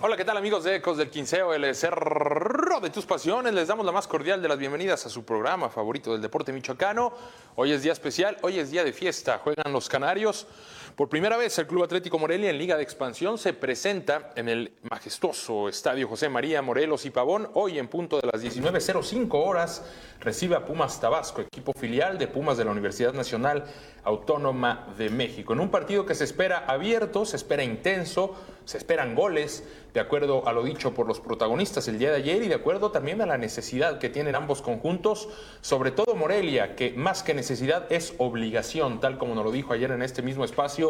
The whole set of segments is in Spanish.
Hola, ¿qué tal amigos de Ecos del Quinceo, el cerro de tus pasiones? Les damos la más cordial de las bienvenidas a su programa favorito del deporte michoacano. Hoy es día especial, hoy es día de fiesta, juegan los Canarios. Por primera vez el Club Atlético Morelia en Liga de Expansión se presenta en el majestuoso Estadio José María Morelos y Pavón. Hoy en punto de las 19.05 horas recibe a Pumas Tabasco, equipo filial de Pumas de la Universidad Nacional Autónoma de México. En un partido que se espera abierto, se espera intenso, se esperan goles, de acuerdo a lo dicho por los protagonistas el día de ayer y de acuerdo también a la necesidad que tienen ambos conjuntos, sobre todo Morelia, que más que necesidad es obligación, tal como nos lo dijo ayer en este mismo espacio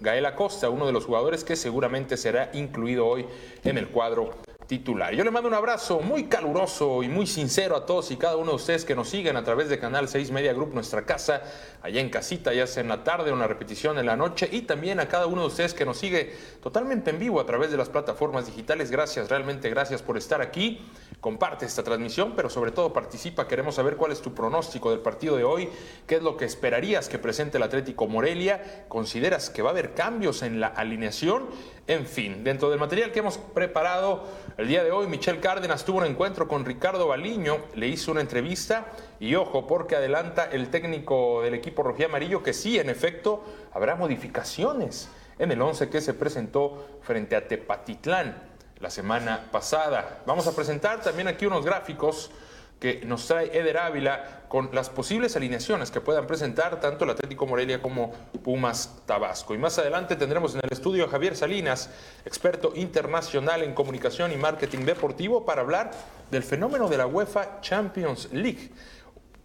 Gael Acosta, uno de los jugadores que seguramente será incluido hoy en el cuadro titular. Yo le mando un abrazo muy caluroso y muy sincero a todos y cada uno de ustedes que nos siguen a través de Canal 6 Media Group, nuestra casa, allá en casita, ya sea en la tarde una repetición en la noche, y también a cada uno de ustedes que nos sigue totalmente en vivo a través de las plataformas digitales. Gracias, realmente gracias por estar aquí. Comparte esta transmisión, pero sobre todo participa. Queremos saber cuál es tu pronóstico del partido de hoy, qué es lo que esperarías que presente el Atlético Morelia, consideras que va a haber cambios en la alineación, en fin, dentro del material que hemos preparado el día de hoy, Michel Cárdenas tuvo un encuentro con Ricardo Baliño, le hizo una entrevista y ojo, porque adelanta el técnico del equipo rojí amarillo que sí, en efecto, habrá modificaciones en el 11 que se presentó frente a Tepatitlán la semana pasada. Vamos a presentar también aquí unos gráficos que nos trae Eder Ávila con las posibles alineaciones que puedan presentar tanto el Atlético Morelia como Pumas Tabasco. Y más adelante tendremos en el estudio a Javier Salinas, experto internacional en comunicación y marketing deportivo, para hablar del fenómeno de la UEFA Champions League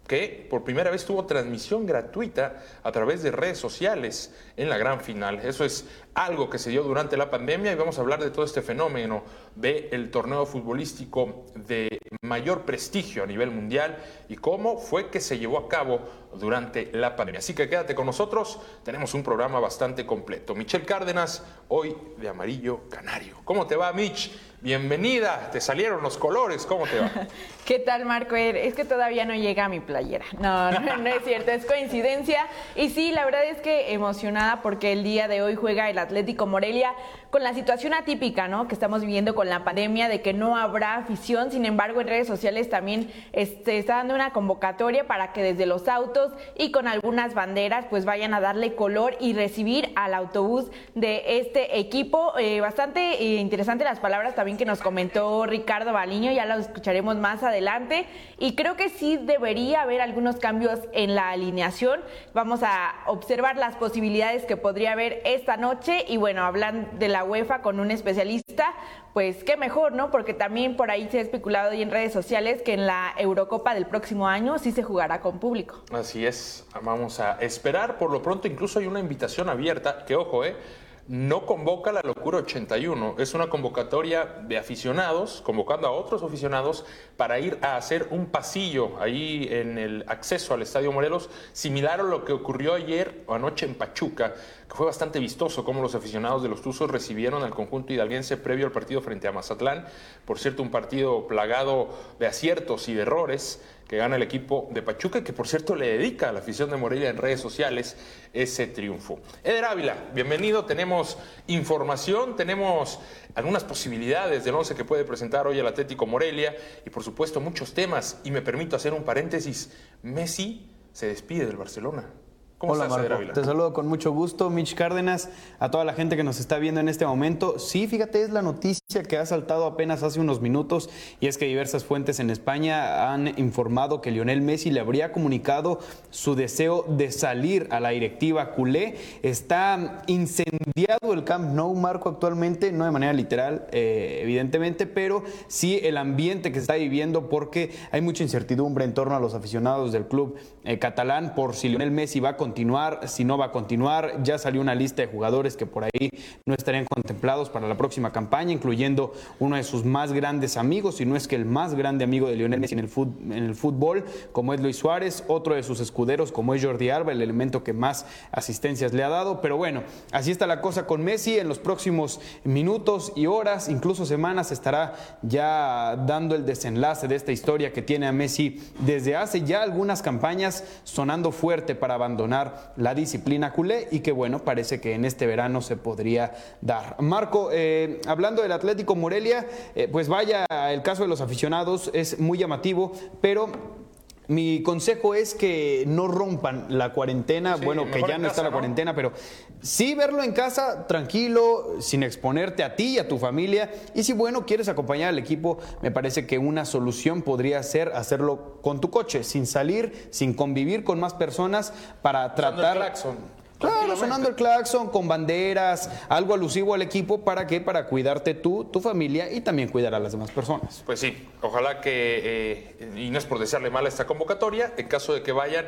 que por primera vez tuvo transmisión gratuita a través de redes sociales en la gran final. Eso es algo que se dio durante la pandemia y vamos a hablar de todo este fenómeno de el torneo futbolístico de mayor prestigio a nivel mundial y cómo fue que se llevó a cabo durante la pandemia. Así que quédate con nosotros, tenemos un programa bastante completo. Michelle Cárdenas, hoy de amarillo canario. ¿Cómo te va, Mitch? Bienvenida, te salieron los colores, ¿cómo te va? ¿Qué tal, Marco? Es que todavía no llega a mi playera. No, no, no es cierto, es coincidencia. Y sí, la verdad es que emocionada porque el día de hoy juega el Atlético Morelia con la situación atípica, ¿no? Que estamos viviendo con la pandemia de que no habrá afición. Sin embargo, en redes sociales también este, está dando una convocatoria para que desde los autos y con algunas banderas pues vayan a darle color y recibir al autobús de este equipo. Eh, bastante eh, interesante las palabras también que nos comentó Ricardo Baliño, ya lo escucharemos más adelante. Y creo que sí debería haber algunos cambios en la alineación. Vamos a observar las posibilidades que podría haber esta noche. Y bueno, hablan de la UEFA con un especialista, pues qué mejor, ¿no? Porque también por ahí se ha especulado y en redes sociales que en la Eurocopa del próximo año sí se jugará con público. Así es, vamos a esperar. Por lo pronto, incluso hay una invitación abierta, que ojo, ¿eh? no convoca la locura 81, es una convocatoria de aficionados, convocando a otros aficionados para ir a hacer un pasillo ahí en el acceso al Estadio Morelos, similar a lo que ocurrió ayer o anoche en Pachuca, fue bastante vistoso cómo los aficionados de los Tuzos recibieron al conjunto hidalguense previo al partido frente a Mazatlán, por cierto un partido plagado de aciertos y de errores que gana el equipo de Pachuca, que por cierto le dedica a la afición de Morelia en redes sociales ese triunfo. Eder Ávila, bienvenido, tenemos información, tenemos algunas posibilidades del once que puede presentar hoy el Atlético Morelia y por supuesto muchos temas, y me permito hacer un paréntesis, Messi se despide del Barcelona. Hola, Marco. Te saludo con mucho gusto, Mitch Cárdenas, a toda la gente que nos está viendo en este momento. Sí, fíjate, es la noticia que ha saltado apenas hace unos minutos y es que diversas fuentes en España han informado que Lionel Messi le habría comunicado su deseo de salir a la directiva culé. Está incendiado el Camp Nou, Marco, actualmente, no de manera literal, eh, evidentemente, pero sí el ambiente que se está viviendo porque hay mucha incertidumbre en torno a los aficionados del club eh, catalán por si Lionel Messi va a continuar, si no va a continuar. Ya salió una lista de jugadores que por ahí no estarían contemplados para la próxima campaña, incluyendo uno de sus más grandes amigos, si no es que el más grande amigo de Lionel Messi en el, en el fútbol, como es Luis Suárez, otro de sus escuderos, como es Jordi Alba, el elemento que más asistencias le ha dado. Pero bueno, así está la cosa con Messi. En los próximos minutos y horas, incluso semanas, estará ya dando el desenlace de esta historia que tiene a Messi desde hace ya algunas campañas sonando fuerte para abandonar la disciplina culé y que bueno, parece que en este verano se podría dar. Marco, eh, hablando del Atlético Morelia, eh, pues vaya, el caso de los aficionados es muy llamativo, pero mi consejo es que no rompan la cuarentena, bueno, que ya no está la cuarentena, pero sí verlo en casa, tranquilo, sin exponerte a ti y a tu familia. Y si, bueno, quieres acompañar al equipo, me parece que una solución podría ser hacerlo con tu coche, sin salir, sin convivir con más personas para tratar... Claro, sonando el claxon con banderas, algo alusivo al equipo, ¿para qué? Para cuidarte tú, tu familia y también cuidar a las demás personas. Pues sí, ojalá que, eh, y no es por desearle mal a esta convocatoria, en caso de que vayan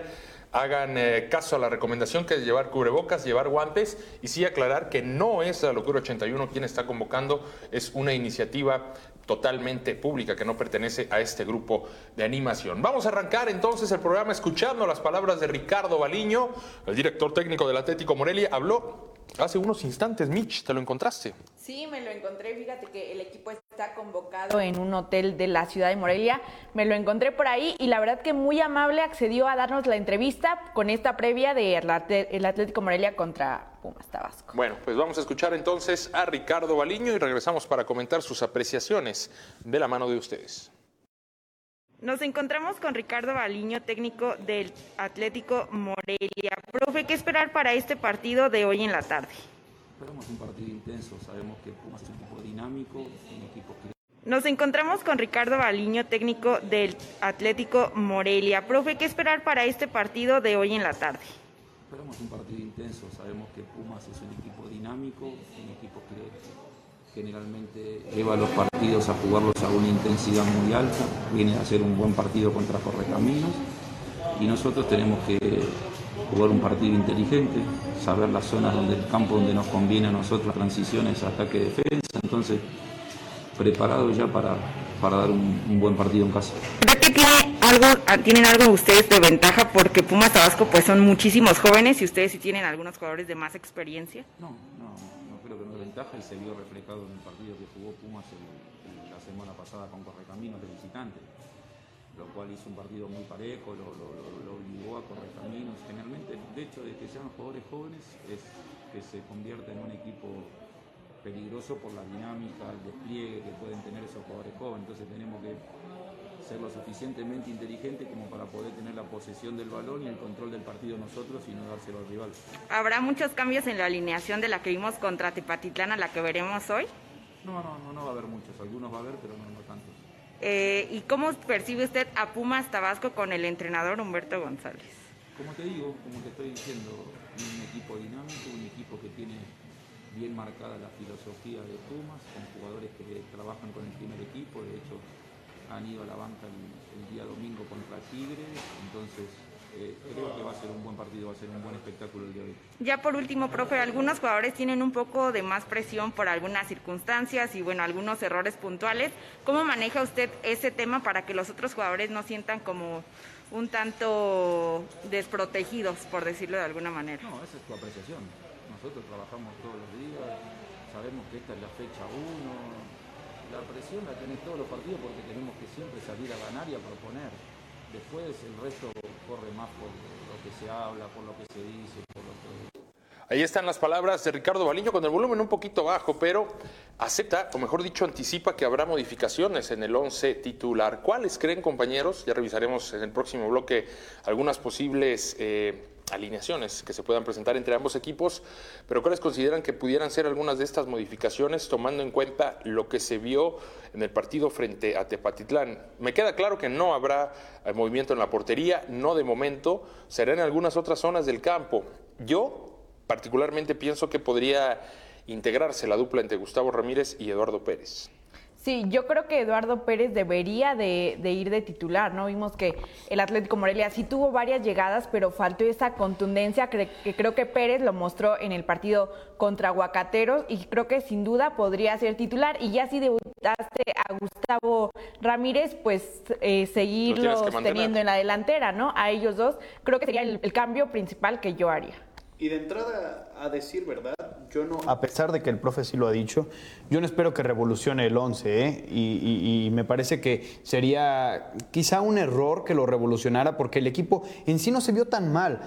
hagan eh, caso a la recomendación que es llevar cubrebocas, llevar guantes y sí aclarar que no es la Locura 81 quien está convocando, es una iniciativa totalmente pública que no pertenece a este grupo de animación. Vamos a arrancar entonces el programa escuchando las palabras de Ricardo Baliño, el director técnico del Atlético Morelia, habló hace unos instantes, Mitch, ¿te lo encontraste? Sí, me lo encontré. Fíjate que el equipo está convocado en un hotel de la ciudad de Morelia. Me lo encontré por ahí y la verdad que muy amable accedió a darnos la entrevista con esta previa de el Atlético Morelia contra Pumas Tabasco. Bueno, pues vamos a escuchar entonces a Ricardo Baliño y regresamos para comentar sus apreciaciones de la mano de ustedes. Nos encontramos con Ricardo Baliño, técnico del Atlético Morelia. Profe, ¿qué esperar para este partido de hoy en la tarde? Esperamos un partido intenso, sabemos que Pumas es un equipo dinámico, un equipo que... Nos encontramos con Ricardo Baliño, técnico del Atlético Morelia. Profe, ¿qué esperar para este partido de hoy en la tarde? Esperamos un partido intenso, sabemos que Pumas es un equipo dinámico, un equipo que generalmente lleva los partidos a jugarlos a una intensidad muy alta, viene a hacer un buen partido contra Correcaminos y nosotros tenemos que jugar un partido inteligente, saber las zonas donde el campo donde nos conviene a nosotros, transiciones, ataque-defensa, entonces preparado ya para, para dar un, buen partido en casa. ¿Cree que tiene algo, tienen algo ustedes de ventaja porque Pumas Tabasco pues son muchísimos jóvenes y ustedes sí tienen algunos jugadores de más experiencia? No, no, no creo que no es ventaja y se vio reflejado en el partido que jugó Pumas la semana pasada con Correcaminos de visitante lo cual hizo un partido muy parejo, lo, obligó a correr caminos. Generalmente el hecho de que sean jugadores jóvenes es que se convierte en un equipo peligroso por la dinámica, el despliegue que pueden tener esos jugadores jóvenes. Entonces tenemos que ser lo suficientemente inteligentes como para poder tener la posesión del balón y el control del partido nosotros y no dárselo al rival. ¿Habrá muchos cambios en la alineación de la que vimos contra Tepatitlán a la que veremos hoy? No, no, no, no va a haber muchos. Algunos va a haber, pero no, no tantos. Eh, ¿Y cómo percibe usted a Pumas Tabasco con el entrenador Humberto González? Como te digo, como te estoy diciendo, un equipo dinámico, un equipo que tiene bien marcada la filosofía de Pumas, con jugadores que trabajan con el primer equipo, de hecho han ido a la banca el, el día domingo contra Tigre, entonces eh, creo que va a ser un buen partido, va a ser un buen espectáculo el día de hoy. Ya por último, profe, algunos jugadores tienen un poco de más presión por algunas circunstancias y bueno, algunos errores puntuales. ¿Cómo maneja usted ese tema para que los otros jugadores no sientan como un tanto desprotegidos, por decirlo de alguna manera? No, esa es tu apreciación. Nosotros trabajamos todos los días, sabemos que esta es la fecha 1. La presión la tienen todos los partidos porque tenemos que siempre salir a ganar y a proponer. Después el resto corre más por lo que se habla, por lo que se dice, por lo que... Ahí están las palabras de Ricardo Baliño con el volumen un poquito bajo, pero acepta, o mejor dicho, anticipa que habrá modificaciones en el 11 titular. ¿Cuáles creen, compañeros? Ya revisaremos en el próximo bloque algunas posibles eh, alineaciones que se puedan presentar entre ambos equipos, pero ¿cuáles consideran que pudieran ser algunas de estas modificaciones tomando en cuenta lo que se vio en el partido frente a Tepatitlán? Me queda claro que no habrá eh, movimiento en la portería, no de momento, será en algunas otras zonas del campo. Yo particularmente pienso que podría integrarse la dupla entre Gustavo Ramírez y Eduardo Pérez. Sí, yo creo que Eduardo Pérez debería de, ir de titular, ¿no? Vimos que el Atlético Morelia sí tuvo varias llegadas, pero faltó esa contundencia que, creo que Pérez lo mostró en el partido contra Aguacateros y creo que sin duda podría ser titular. Y ya si debutaste a Gustavo Ramírez, pues eh, seguirlos teniendo en la delantera, ¿no? A ellos dos, creo que sería el cambio principal que yo haría. Y de entrada, a decir verdad, yo no, a pesar de que el profe sí lo ha dicho, yo no espero que revolucione el 11, ¿eh? y, y, me parece que sería quizá un error que lo revolucionara porque el equipo en sí no se vio tan mal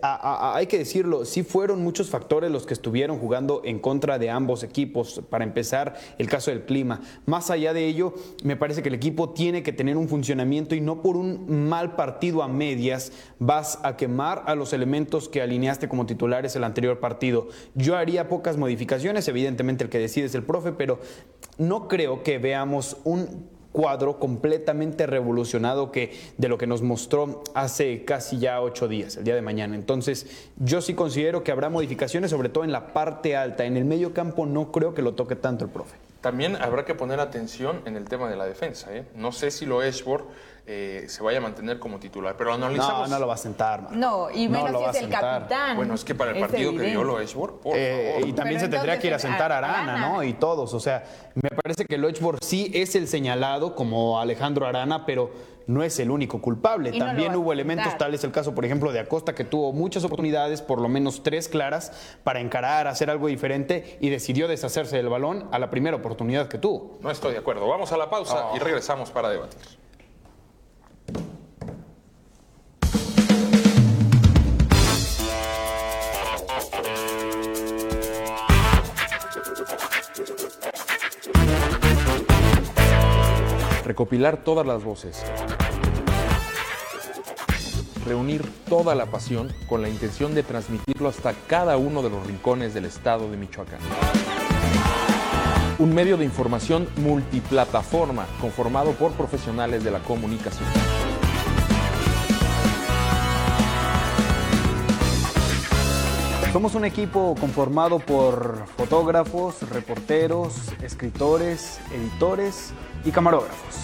hay que decirlo, sí fueron muchos factores los que estuvieron jugando en contra de ambos equipos. Para empezar, el caso del clima. Más allá de ello, me parece que el equipo tiene que tener un funcionamiento y no por un mal partido a medias vas a quemar a los elementos que alineaste como titulares el anterior partido. Yo haría pocas modificaciones, evidentemente el que decide es el profe, pero no creo que veamos un cuadro completamente revolucionado que, de lo que nos mostró hace casi ya ocho días, el día de mañana. Entonces, yo sí considero que habrá modificaciones, sobre todo en la parte alta. En el medio campo no creo que lo toque tanto el profe. También habrá que poner atención en el tema de la defensa. ¿eh? No sé si lo Esbor eh, se vaya a mantener como titular, pero analizamos. No, no lo va a sentar. No, y menos si es el capitán. Bueno, es que para el partido que dio lo Esbor, por eh, Y también se tendría que ir a sentar a Arana, ¿no? Y todos. O sea, me parece que lo sí es el señalado como Alejandro Arana, pero no es el único culpable. También hubo elementos, tal es el caso, por ejemplo, de Acosta, que tuvo muchas oportunidades, por lo menos tres claras, para encarar, hacer algo diferente y decidió deshacerse del balón a la primera oportunidad que tuvo. No estoy de acuerdo. Vamos a la pausa y regresamos para debatir. Recopilar todas las voces, reunir toda la pasión con la intención de transmitirlo hasta cada uno de los rincones del estado de Michoacán. Un medio de información multiplataforma conformado por profesionales de la comunicación. Somos un equipo conformado por fotógrafos, reporteros, escritores, editores y camarógrafos.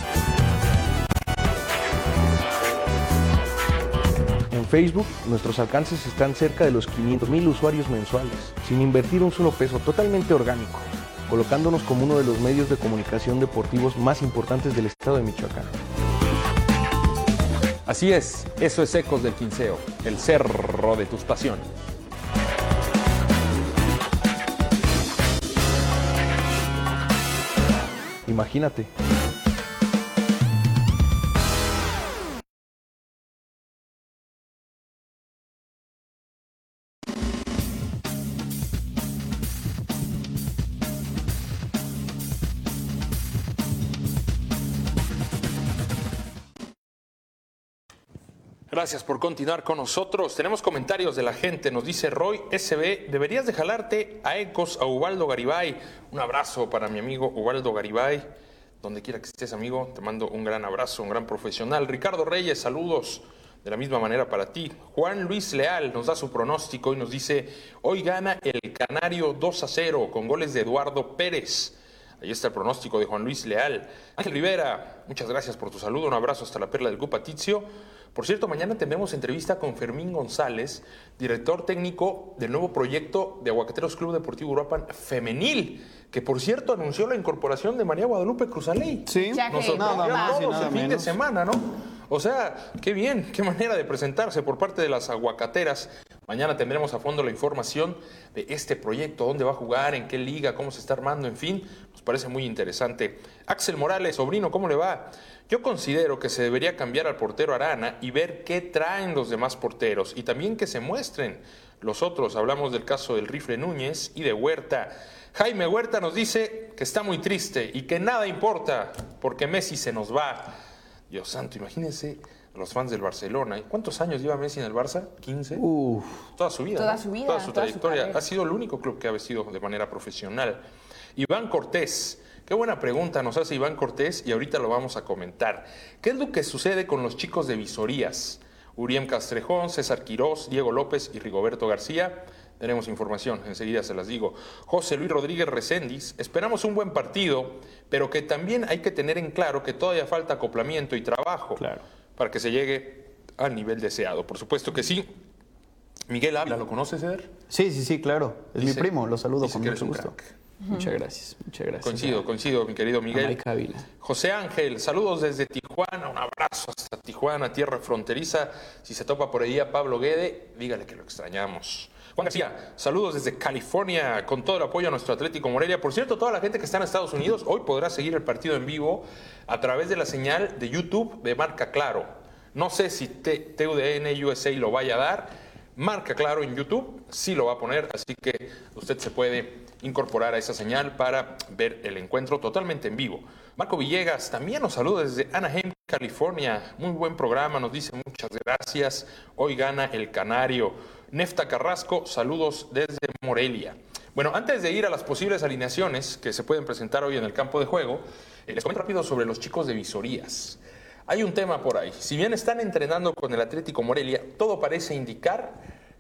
En Facebook, nuestros alcances están cerca de los 500 mil usuarios mensuales, sin invertir un solo peso, totalmente orgánico, colocándonos como uno de los medios de comunicación deportivos más importantes del estado de Michoacán. Así es, eso es Ecos del Quinceo, el cerro de tus pasiones. Imagínate. Gracias por continuar con nosotros. Tenemos comentarios de la gente. Nos dice Roy SB, deberías de jalarte a Ecos, a Ubaldo Garibay. Un abrazo para mi amigo Ubaldo Garibay. Donde quiera que estés, amigo, te mando un gran abrazo, un gran profesional. Ricardo Reyes, saludos. De la misma manera para ti. Juan Luis Leal nos da su pronóstico y nos dice, hoy gana el Canario 2 a 0 con goles de Eduardo Pérez. Ahí está el pronóstico de Juan Luis Leal. Ángel Rivera, muchas gracias por tu saludo. Un abrazo hasta la perla del Cupatizio. Por cierto, mañana tendremos entrevista con Fermín González, director técnico del nuevo proyecto de Aguacateros Club Deportivo Uruapan Femenil, que por cierto anunció la incorporación de María Guadalupe Cruzaley. Sí, Nosotros nada más el fin de semana, ¿no? O sea, qué bien, qué manera de presentarse por parte de las aguacateras. Mañana tendremos a fondo la información de este proyecto, dónde va a jugar, en qué liga, cómo se está armando, en fin, nos parece muy interesante. Axel Morales, sobrino, ¿cómo le va? Yo considero que se debería cambiar al portero Arana y ver qué traen los demás porteros y también que se muestren los otros. Hablamos del caso del Rifle Núñez y de Huerta. Jaime Huerta nos dice que está muy triste y que nada importa porque Messi se nos va. Dios santo, imagínense los fans del Barcelona. ¿Cuántos años lleva Messi en el Barça? ¿15? Uf. Toda su vida. Toda su vida. Toda su trayectoria. ha sido el único club que ha vestido de manera profesional. Iván Cortés Qué buena pregunta nos hace Iván Cortés y ahorita lo vamos a comentar. ¿Qué es lo que sucede con los chicos de visorías? Uriem Castrejón, César Quirós, Diego López y Rigoberto García. Tenemos información, enseguida se las digo. José Luis Rodríguez Recendis, esperamos un buen partido, pero que también hay que tener en claro que todavía falta acoplamiento y trabajo para que se llegue al nivel deseado. Por supuesto que sí. Miguel Ávila, ¿lo conoces, Eder? Sí, sí, sí, claro. Es mi primo, lo saludo con mucho gusto. Muchas gracias, muchas gracias. Coincido, coincido, mi querido Miguel. José Ángel, saludos desde Tijuana, un abrazo hasta Tijuana, tierra fronteriza. Si se topa por ahí a Pablo Guede, dígale que lo extrañamos. Juan García, saludos desde California con todo el apoyo a nuestro Atlético Morelia. Por cierto, toda la gente que está en Estados Unidos hoy podrá seguir el partido en vivo a través de la señal de YouTube de Marca Claro. No sé si TUDN USA lo vaya a dar. Marca Claro en YouTube sí lo va a poner, así que usted se puede incorporar a esa señal para ver el encuentro totalmente en vivo. Marco Villegas también nos saluda desde Anaheim, California. Muy buen programa, nos dice muchas gracias. Hoy gana el Canario. Nefta Carrasco, saludos desde Morelia. Bueno, antes de ir a las posibles alineaciones que se pueden presentar hoy en el campo de juego, eh, les comento rápido sobre los chicos de visorías. Hay un tema por ahí. Si bien están entrenando con el Atlético Morelia, todo parece indicar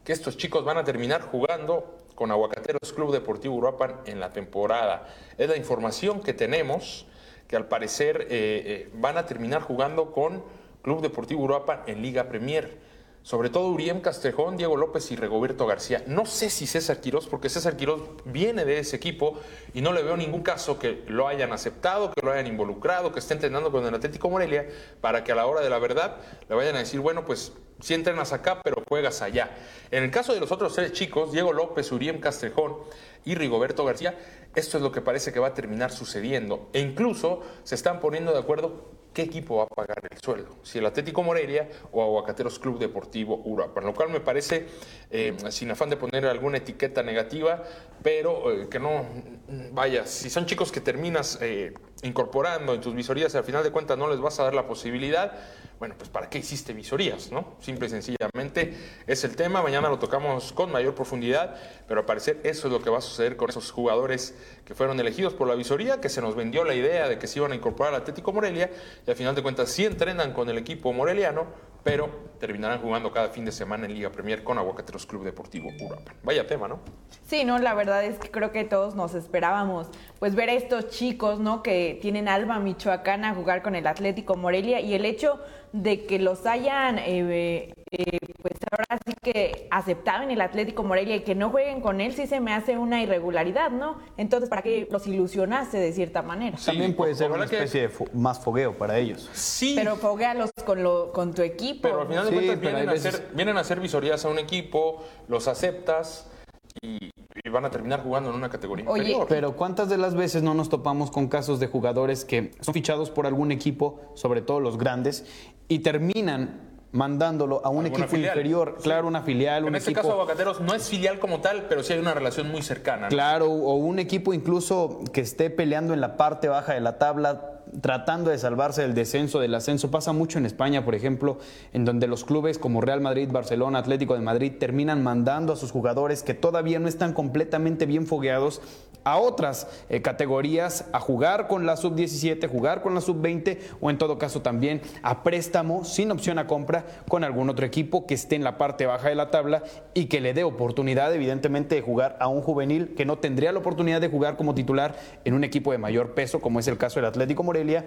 que estos chicos van a terminar jugando con Aguacateros Club Deportivo Uruapan en la temporada. Es la información que tenemos, que al parecer eh, eh, van a terminar jugando con Club Deportivo Uruapan en Liga Premier sobre todo Uriem Castrejón, Diego López y Regoberto García. No sé si César Quirós, porque César Quirós viene de ese equipo y no le veo ningún caso que lo hayan aceptado, que lo hayan involucrado, que esté entrenando con el Atlético Morelia, para que a la hora de la verdad le vayan a decir, bueno, pues sí entrenas acá, pero juegas allá. En el caso de los otros tres chicos, Diego López, Uriem Castrejón y Rigoberto García, esto es lo que parece que va a terminar sucediendo. E incluso se están poniendo de acuerdo qué equipo va a pagar el sueldo, si el Atlético Morelia o Aguacateros Club Deportivo Uruapan, lo cual me parece, eh, sin afán de poner alguna etiqueta negativa, pero eh, que no, vaya, si son chicos que terminas eh, incorporando en tus visorías y al final de cuentas no les vas a dar la posibilidad, bueno, pues ¿para qué hiciste visorías? ¿no? Simple y sencillamente es el tema, mañana lo tocamos con mayor profundidad, pero al parecer eso es lo que va a con esos jugadores que fueron elegidos por la visoría, que se nos vendió la idea de que se iban a incorporar al Atlético Morelia y al final de cuentas sí entrenan con el equipo moreliano, pero terminarán jugando cada fin de semana en Liga Premier con Aguacateros Club Deportivo Uruapan. Vaya tema, ¿no? Sí, no, la verdad es que creo que todos nos esperábamos pues ver a estos chicos, ¿no? Que tienen alma michoacana jugar con el Atlético Morelia y el hecho de que los hayan, eh, eh, ahora sí que aceptado en el Atlético Morelia y que no jueguen con él, sí se me hace una irregularidad, ¿no? Entonces, ¿para qué los ilusionaste de cierta manera? También puede ser una especie de más fogueo para ellos. Sí. Pero foguealos con, lo, con tu equipo. Pero al final de cuentas vienen, a hacer, vienen a hacer visorías a un equipo, los aceptas y y van a terminar jugando en una categoría Oye, Pero ¿cuántas de las veces no nos topamos con casos de jugadores que son fichados por algún equipo, sobre todo los grandes, y terminan mandándolo a un equipo inferior, claro, una filial, en este caso Aguacateros no es filial como tal, pero sí hay una relación muy cercana. Claro, o un equipo incluso que esté peleando en la parte baja de la tabla, tratando de salvarse del descenso, del ascenso. Pasa mucho en España, por ejemplo, en donde los clubes como Real Madrid, Barcelona, Atlético de Madrid terminan mandando a sus jugadores que todavía no están completamente bien fogueados a otras eh, categorías a jugar con la sub-17, jugar con la sub-20 o en todo caso también a préstamo sin opción a compra con algún otro equipo que esté en la parte baja de la tabla y que le dé oportunidad evidentemente de jugar a un juvenil que no tendría la oportunidad de jugar como titular en un equipo de mayor peso como es el caso del Atlético Morelia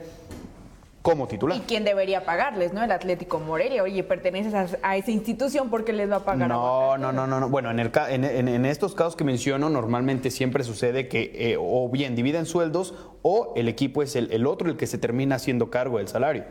como titular. ¿Y quién debería pagarles, no? El Atlético Morelia. Oye, perteneces a, esa institución porque les va a pagar. No, no, no, no, Bueno, en, el, en, estos casos que menciono, normalmente siempre sucede que eh, o bien dividen sueldos o el equipo es el, otro el que se termina haciendo cargo del salario.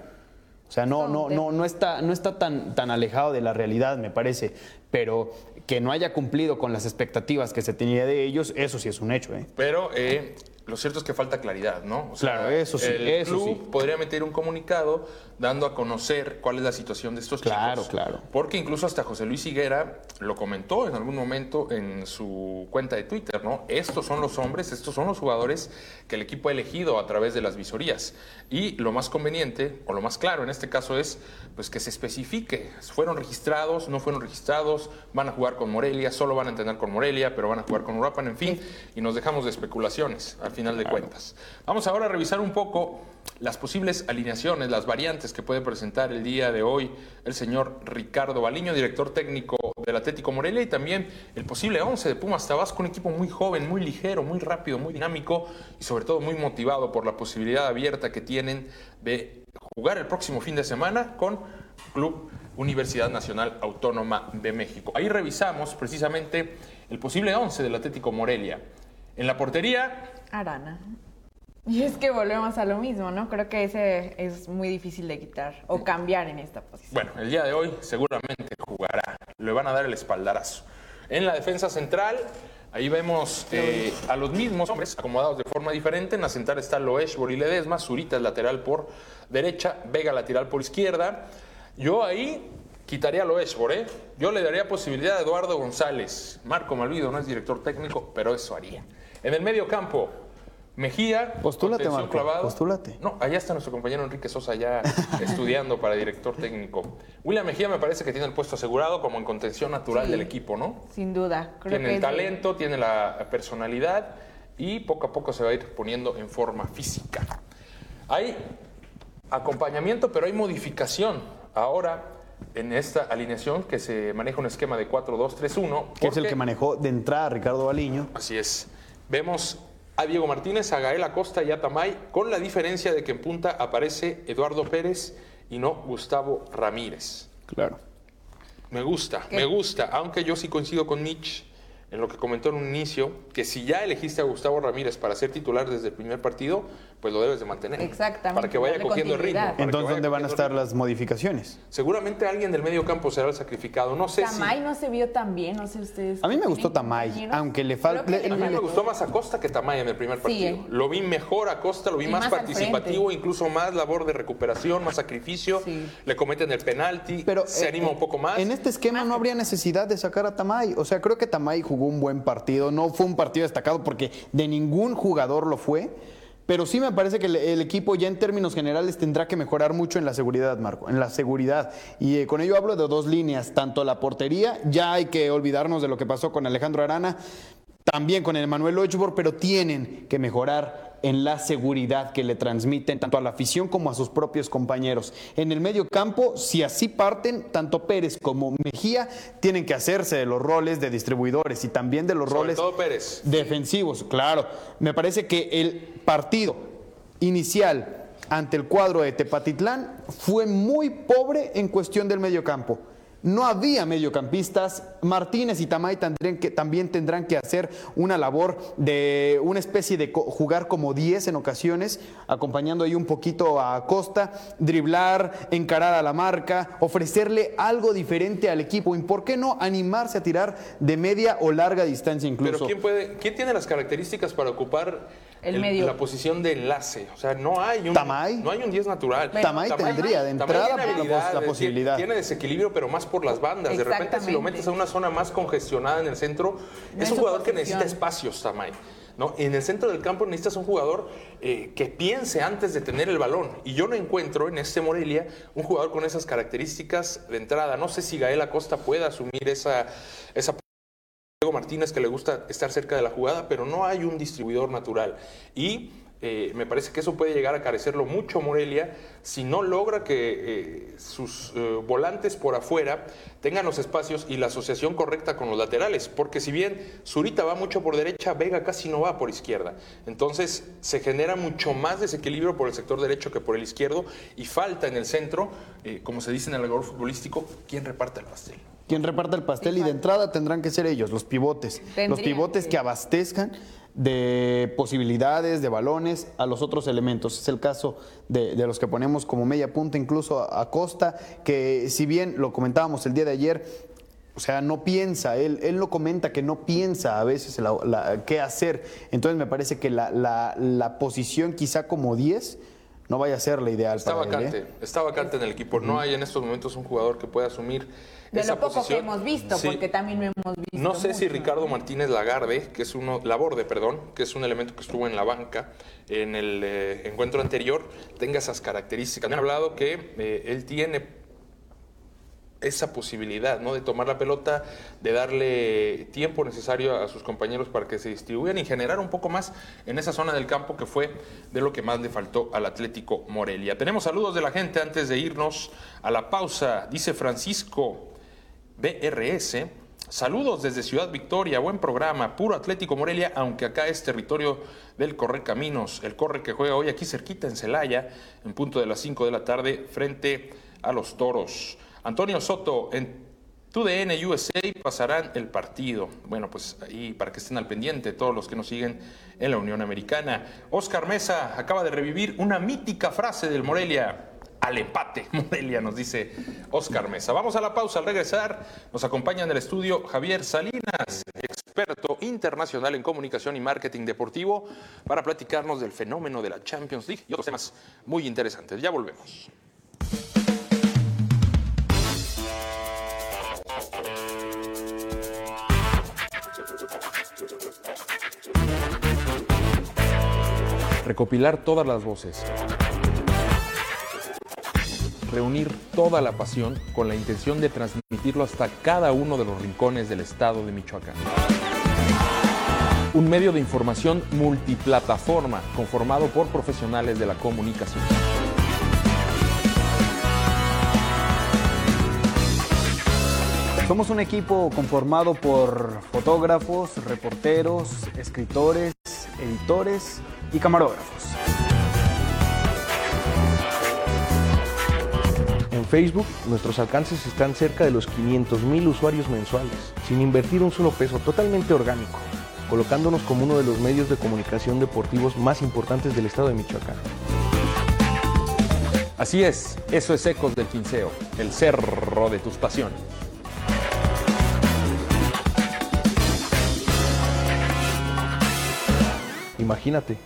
O sea, no, no, no, no está, no está tan, tan alejado de la realidad, me parece. Pero que no haya cumplido con las expectativas que se tenía de ellos, eso sí es un hecho. ¿eh? Pero eh, lo cierto es que falta claridad, ¿no? claro, eso sí. El club podría meter un comunicado dando a conocer cuál es la situación de estos claro, chicos. Claro, claro. Porque incluso hasta José Luis Higuera lo comentó en algún momento en su cuenta de Twitter, ¿no? Estos son los hombres, estos son los jugadores que el equipo ha elegido a través de las visorías. Y lo más conveniente, o lo más claro en este caso es, pues que se especifique. ¿Fueron registrados? ¿No fueron registrados? ¿Van a jugar con Morelia? ¿Solo van a entrenar con Morelia? ¿Pero van a jugar con Urapan? En fin, y nos dejamos de especulaciones al final de cuentas. Vamos ahora a revisar un poco las posibles alineaciones, las variantes que puede presentar el día de hoy el señor Ricardo Baliño, director técnico del Atlético Morelia, y también el posible 11 de Pumas Tabasco, un equipo muy joven, muy ligero, muy rápido, muy dinámico y sobre todo muy motivado por la posibilidad abierta que tienen de jugar el próximo fin de semana con Club Universidad Nacional Autónoma de México. Ahí revisamos precisamente el posible 11 del Atlético Morelia. En la portería... Arana. Y es que volvemos a lo mismo, ¿no? Creo que ese es muy difícil de quitar o cambiar en esta posición. Bueno, el día de hoy seguramente jugará. Le van a dar el espaldarazo. En la defensa central, ahí vemos eh, a los mismos hombres acomodados de forma diferente. En la central está Loesh y Ledesma, Zurita es lateral por derecha, Vega lateral por izquierda. Yo ahí quitaría a Loeshbor, ¿eh? Yo le daría posibilidad a Eduardo González. Marco Malvido no es director técnico, pero eso haría. En el medio campo, Mejía, postúlate, Marco, clavado. Postúlate. No, allá está nuestro compañero Enrique Sosa ya estudiando para director técnico. William Mejía me parece que tiene el puesto asegurado como en contención natural del equipo, ¿no? Sin duda. tiene el talento, tiene la personalidad y poco a poco se va a ir poniendo en forma física. Hay acompañamiento, pero hay modificación. Ahora, en esta alineación que se maneja un esquema de 4-2-3-1. Que es el que manejó de entrada Ricardo Baliño. Así es. Vemos a Diego Martínez, a Gael Acosta y a Tamay, con la diferencia de que en punta aparece Eduardo Pérez y no Gustavo Ramírez. Claro. Me gusta, me gusta, aunque yo sí coincido con Mitch en lo que comentó en un inicio, que si ya elegiste a Gustavo Ramírez para ser titular desde el primer partido, pues lo debes de mantener. Exactamente. Para que vaya cogiendo el ritmo. Entonces, ¿dónde van a estar las modificaciones? Seguramente alguien del medio campo será el sacrificado. No sé Tamay no se vio tan bien, no sé ustedes. A mí me gustó Tamay, aunque le falta... A mí me gustó más Acosta que Tamay en el primer partido. Lo vi mejor a Costa, lo vi más, participativo, incluso más labor de recuperación, más sacrificio. Le cometen el penalti, Pero, se eh, anima un poco más. En este esquema no habría necesidad de sacar a Tamay. O sea, creo que Tamay jugó un buen partido. No fue un partido destacado porque de ningún jugador lo fue pero sí me parece que el, equipo ya en términos generales tendrá que mejorar mucho en la seguridad, Marco, en la seguridad. Y eh, con ello hablo de dos líneas, tanto la portería, ya hay que olvidarnos de lo que pasó con Alejandro Arana, también con el Manuel Ochbor, pero tienen que mejorar en la seguridad que le transmiten tanto a la afición como a sus propios compañeros. En el medio campo, si así parten, tanto Pérez como Mejía tienen que hacerse de los roles de distribuidores y también de los roles defensivos. Claro, me parece que el partido inicial ante el cuadro de Tepatitlán fue muy pobre en cuestión del medio campo. No había mediocampistas. Martínez y Tamay que, también tendrán que hacer una labor de una especie de jugar como 10 en ocasiones, acompañando ahí un poquito a Costa, driblar, encarar a la marca, ofrecerle algo diferente al equipo. ¿Y por qué no animarse a tirar de media o larga distancia incluso? Pero ¿quién, puede, quién tiene las características para ocupar la posición de enlace. O sea, no hay un, No hay un 10 natural. Tamay, tendría de entrada la, posibilidad. Tiene, desequilibrio, pero más por las bandas. De repente, si lo metes a una zona más congestionada en el centro, es un jugador que necesita espacios, Tamay. ¿no? En el centro del campo necesitas un jugador eh, que piense antes de tener el balón. Y yo no encuentro en este Morelia un jugador con esas características de entrada. No sé si Gael Acosta pueda asumir esa, esa Diego Martínez que le gusta estar cerca de la jugada, pero no hay un distribuidor natural. Y eh, me parece que eso puede llegar a carecerlo mucho Morelia si no logra que eh, sus eh, volantes por afuera tengan los espacios y la asociación correcta con los laterales. Porque si bien Zurita va mucho por derecha, Vega casi no va por izquierda. Entonces se genera mucho más desequilibrio por el sector derecho que por el izquierdo y falta en el centro, como se dice en el rigor futbolístico, quien reparte el pastel quien reparta el pastel y de entrada tendrán que ser ellos, los pivotes. los pivotes que abastezcan de posibilidades, de balones a los otros elementos. Es el caso de, los que ponemos como media punta, incluso a, Costa, que si bien lo comentábamos el día de ayer, o sea, no piensa, él, él lo comenta que no piensa a veces qué hacer. Entonces me parece que la, la posición quizá como 10 no vaya a ser la ideal. Está para vacante, él, ¿eh? está vacante en el equipo. No hay en estos momentos un jugador que pueda asumir de esa lo poco posición. que hemos visto, porque también lo hemos visto. No sé si Ricardo Martínez Lagarde, que es uno, Laborde, perdón, que es un elemento que estuvo en la banca en el eh, encuentro anterior, tenga esas características. Me han hablado que eh, él tiene esa posibilidad, ¿no? De tomar la pelota, de darle tiempo necesario a sus compañeros para que se distribuyan y generar un poco más en esa zona del campo que fue de lo que más le faltó al Atlético Morelia. Tenemos saludos de la gente antes de irnos a la pausa. Dice Francisco BRS. Saludos desde Ciudad Victoria, buen programa, puro Atlético Morelia, aunque acá es territorio del Corre Caminos, el Corre que juega hoy aquí cerquita en Celaya, en punto de las 5 de la tarde, frente a los Toros. Antonio Soto, en TUDN USA pasarán el partido. Bueno, pues ahí para que estén al pendiente todos los que nos siguen en la Unión Americana. Oscar Mesa acaba de revivir una mítica frase del Morelia. Al empate. Morelia nos dice Oscar Mesa. Vamos a la pausa. Al regresar nos acompaña en el estudio Javier Salinas, experto internacional en comunicación y marketing deportivo, para platicarnos del fenómeno de la Champions League y otros temas muy interesantes. Ya volvemos. recopilar todas las voces, reunir toda la pasión con la intención de transmitirlo hasta cada uno de los rincones del estado de Michoacán. Un medio de información multiplataforma conformado por profesionales de la comunicación. Somos un equipo conformado por fotógrafos, reporteros, escritores, editores y camarógrafos. En Facebook, nuestros alcances están cerca de los 500.000 usuarios mensuales, sin invertir un solo peso, totalmente orgánico, colocándonos como uno de los medios de comunicación deportivos más importantes del estado de Michoacán. Así es, eso es Ecos del Quinceo, el cerro de tus pasiones. Imagínate.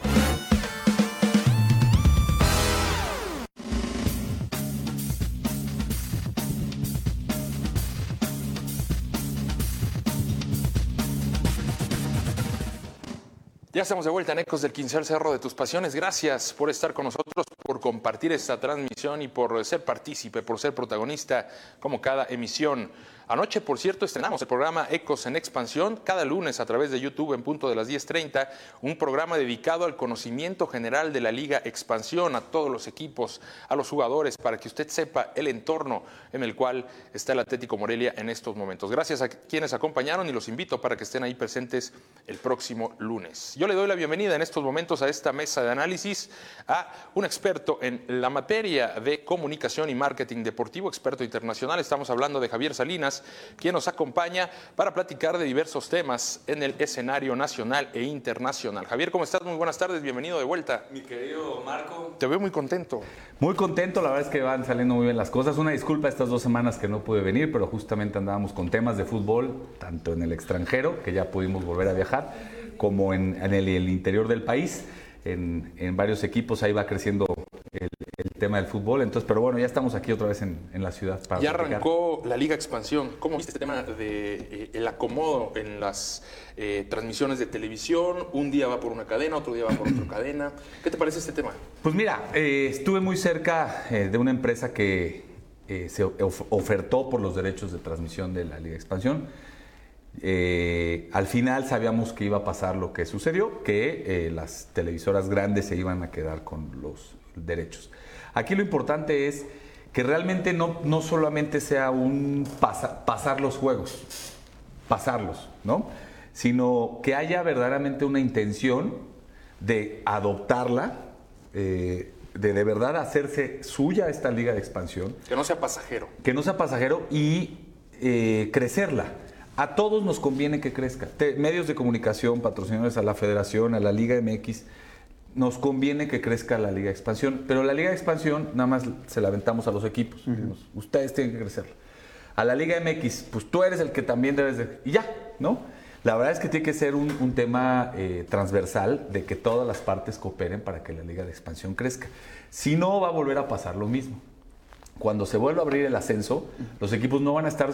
Ya estamos de vuelta en Ecos del Quince Cerro de tus Pasiones. Gracias por estar con nosotros, compartir esta transmisión y por ser partícipe, por ser protagonista como cada emisión. Anoche, por cierto, estrenamos el programa Ecos en Expansión, cada lunes a través de YouTube en punto de las 10.30, un programa dedicado al conocimiento general de la Liga Expansión, a todos los equipos, a los jugadores, para que usted sepa el entorno en el cual está el Atlético Morelia en estos momentos. Gracias a quienes acompañaron y los invito para que estén ahí presentes el próximo lunes. Yo le doy la bienvenida en estos momentos a esta mesa de análisis a un experto en la materia de comunicación y marketing deportivo, experto internacional. Estamos hablando de Javier Salinas quien nos acompaña para platicar de diversos temas en el escenario nacional e internacional. Javier, ¿cómo estás? Muy buenas tardes, bienvenido de vuelta. Mi querido Marco. Te veo muy contento. Muy contento, la verdad es que van saliendo muy bien las cosas. Una disculpa estas dos semanas que no pude venir, pero justamente andábamos con temas de fútbol, tanto en el extranjero, que ya pudimos volver a viajar, como en, el, interior del país. En, en, varios equipos ahí va creciendo el, tema del fútbol. Entonces, pero bueno, ya estamos aquí otra vez en, la ciudad. Para ya arrancó la Liga Expansión. ¿Cómo viste este tema de eh, el acomodo en las eh, transmisiones de televisión? Un día va por una cadena, otro día va por otra cadena. ¿Qué te parece este tema? Pues mira, eh, estuve muy cerca de una empresa que se ofertó por los derechos de transmisión de la Liga Expansión. al final sabíamos que iba a pasar lo que sucedió, que las televisoras grandes se iban a quedar con los derechos. Aquí lo importante es que realmente no, no solamente sea un pasar los juegos, pasarlos, ¿no? Sino que haya verdaderamente una intención de adoptarla, eh, de de verdad hacerse suya esta liga de expansión. Que no sea pasajero. Que no sea pasajero y eh, crecerla. A todos nos conviene que crezca. medios de comunicación, patrocinadores a la federación, a la Liga MX, nos conviene que crezca la Liga de Expansión, pero la Liga de Expansión nada más se la aventamos a los equipos. Ustedes tienen que crecer. A la Liga MX, pues tú eres el que también debes de... Y ya, ¿no? La verdad es que tiene que ser un, tema eh, transversal de que todas las partes cooperen para que la Liga de Expansión crezca. Si no, va a volver a pasar lo mismo. Cuando se vuelva a abrir el ascenso, los equipos no van a estar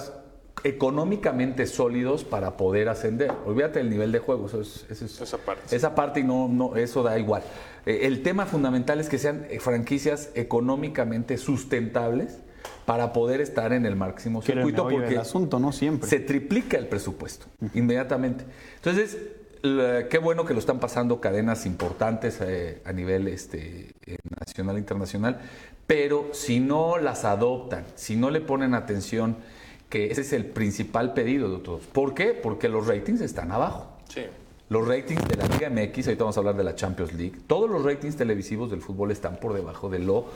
económicamente sólidos para poder ascender. Olvídate del nivel de juego, eso es, esa parte. Esa parte y no, no, eso da igual. Eh, el tema fundamental es que sean eh, franquicias económicamente sustentables para poder estar en el máximo circuito porque el asunto no siempre se triplica el presupuesto inmediatamente. Entonces, qué bueno que lo están pasando cadenas importantes eh, a nivel este, nacional e internacional, pero si no las adoptan, si no le ponen atención que ese es el principal pedido de todos. ¿Por qué? Porque los ratings están abajo. Sí. Los ratings de la Liga MX, ahorita vamos a hablar de la Champions League, todos los ratings televisivos del fútbol están por debajo de lo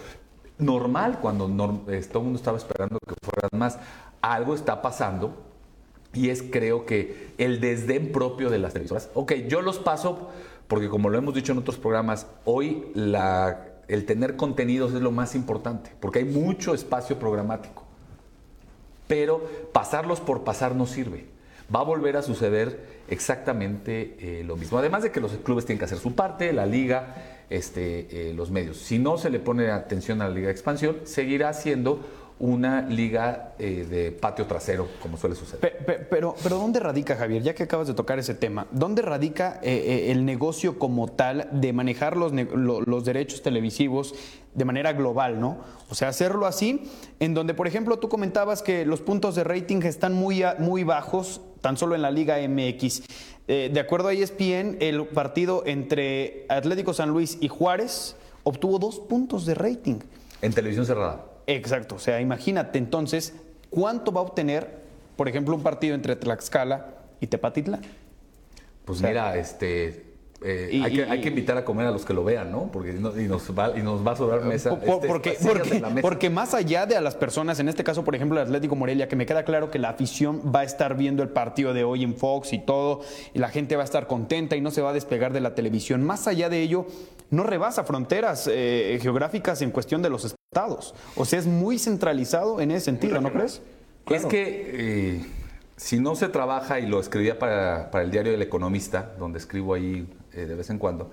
normal cuando eh, todo el mundo estaba esperando que fueran más. Algo está pasando y es creo que el desdén propio de las televisoras. Ok, yo los paso porque como lo hemos dicho en otros programas, hoy la El tener contenidos es lo más importante, porque hay mucho espacio programático. Pero pasarlos por pasar no sirve. Va a volver a suceder exactamente eh, lo mismo. Además de que los clubes tienen que hacer su parte, la liga, este, eh, los medios. Si no se le pone atención a la liga de expansión, seguirá siendo una liga eh, de patio trasero, como suele suceder. Pero, pero, ¿dónde radica, Javier? Ya que acabas de tocar ese tema, ¿dónde radica eh, eh, el negocio como tal de manejar los, los derechos televisivos de manera global, ¿no? O sea, hacerlo así, en donde, por ejemplo, tú comentabas que los puntos de rating están muy, muy bajos, tan solo en la Liga MX. de acuerdo a ESPN, el partido entre Atlético San Luis y Juárez obtuvo dos puntos de rating. En televisión cerrada. Exacto, o sea, imagínate entonces cuánto va a obtener, por ejemplo, un partido entre Tlaxcala y Tepatitlán. Pues mira, este, eh, hay, que, invitar a comer a los que lo vean, ¿no? Porque y nos, va, y nos va a sobrar mesa. Este, porque, porque, más allá de a las personas, en este caso, por ejemplo, el Atlético Morelia, que me queda claro que la afición va a estar viendo el partido de hoy en Fox y todo, y la gente va a estar contenta y no se va a despegar de la televisión. Más allá de ello, no rebasa fronteras eh, geográficas en cuestión de los estados. O sea, es muy centralizado en ese sentido, ¿no crees? Es que eh, si no se trabaja, y lo escribía para, para el diario El Economista, donde escribo ahí eh, de vez en cuando.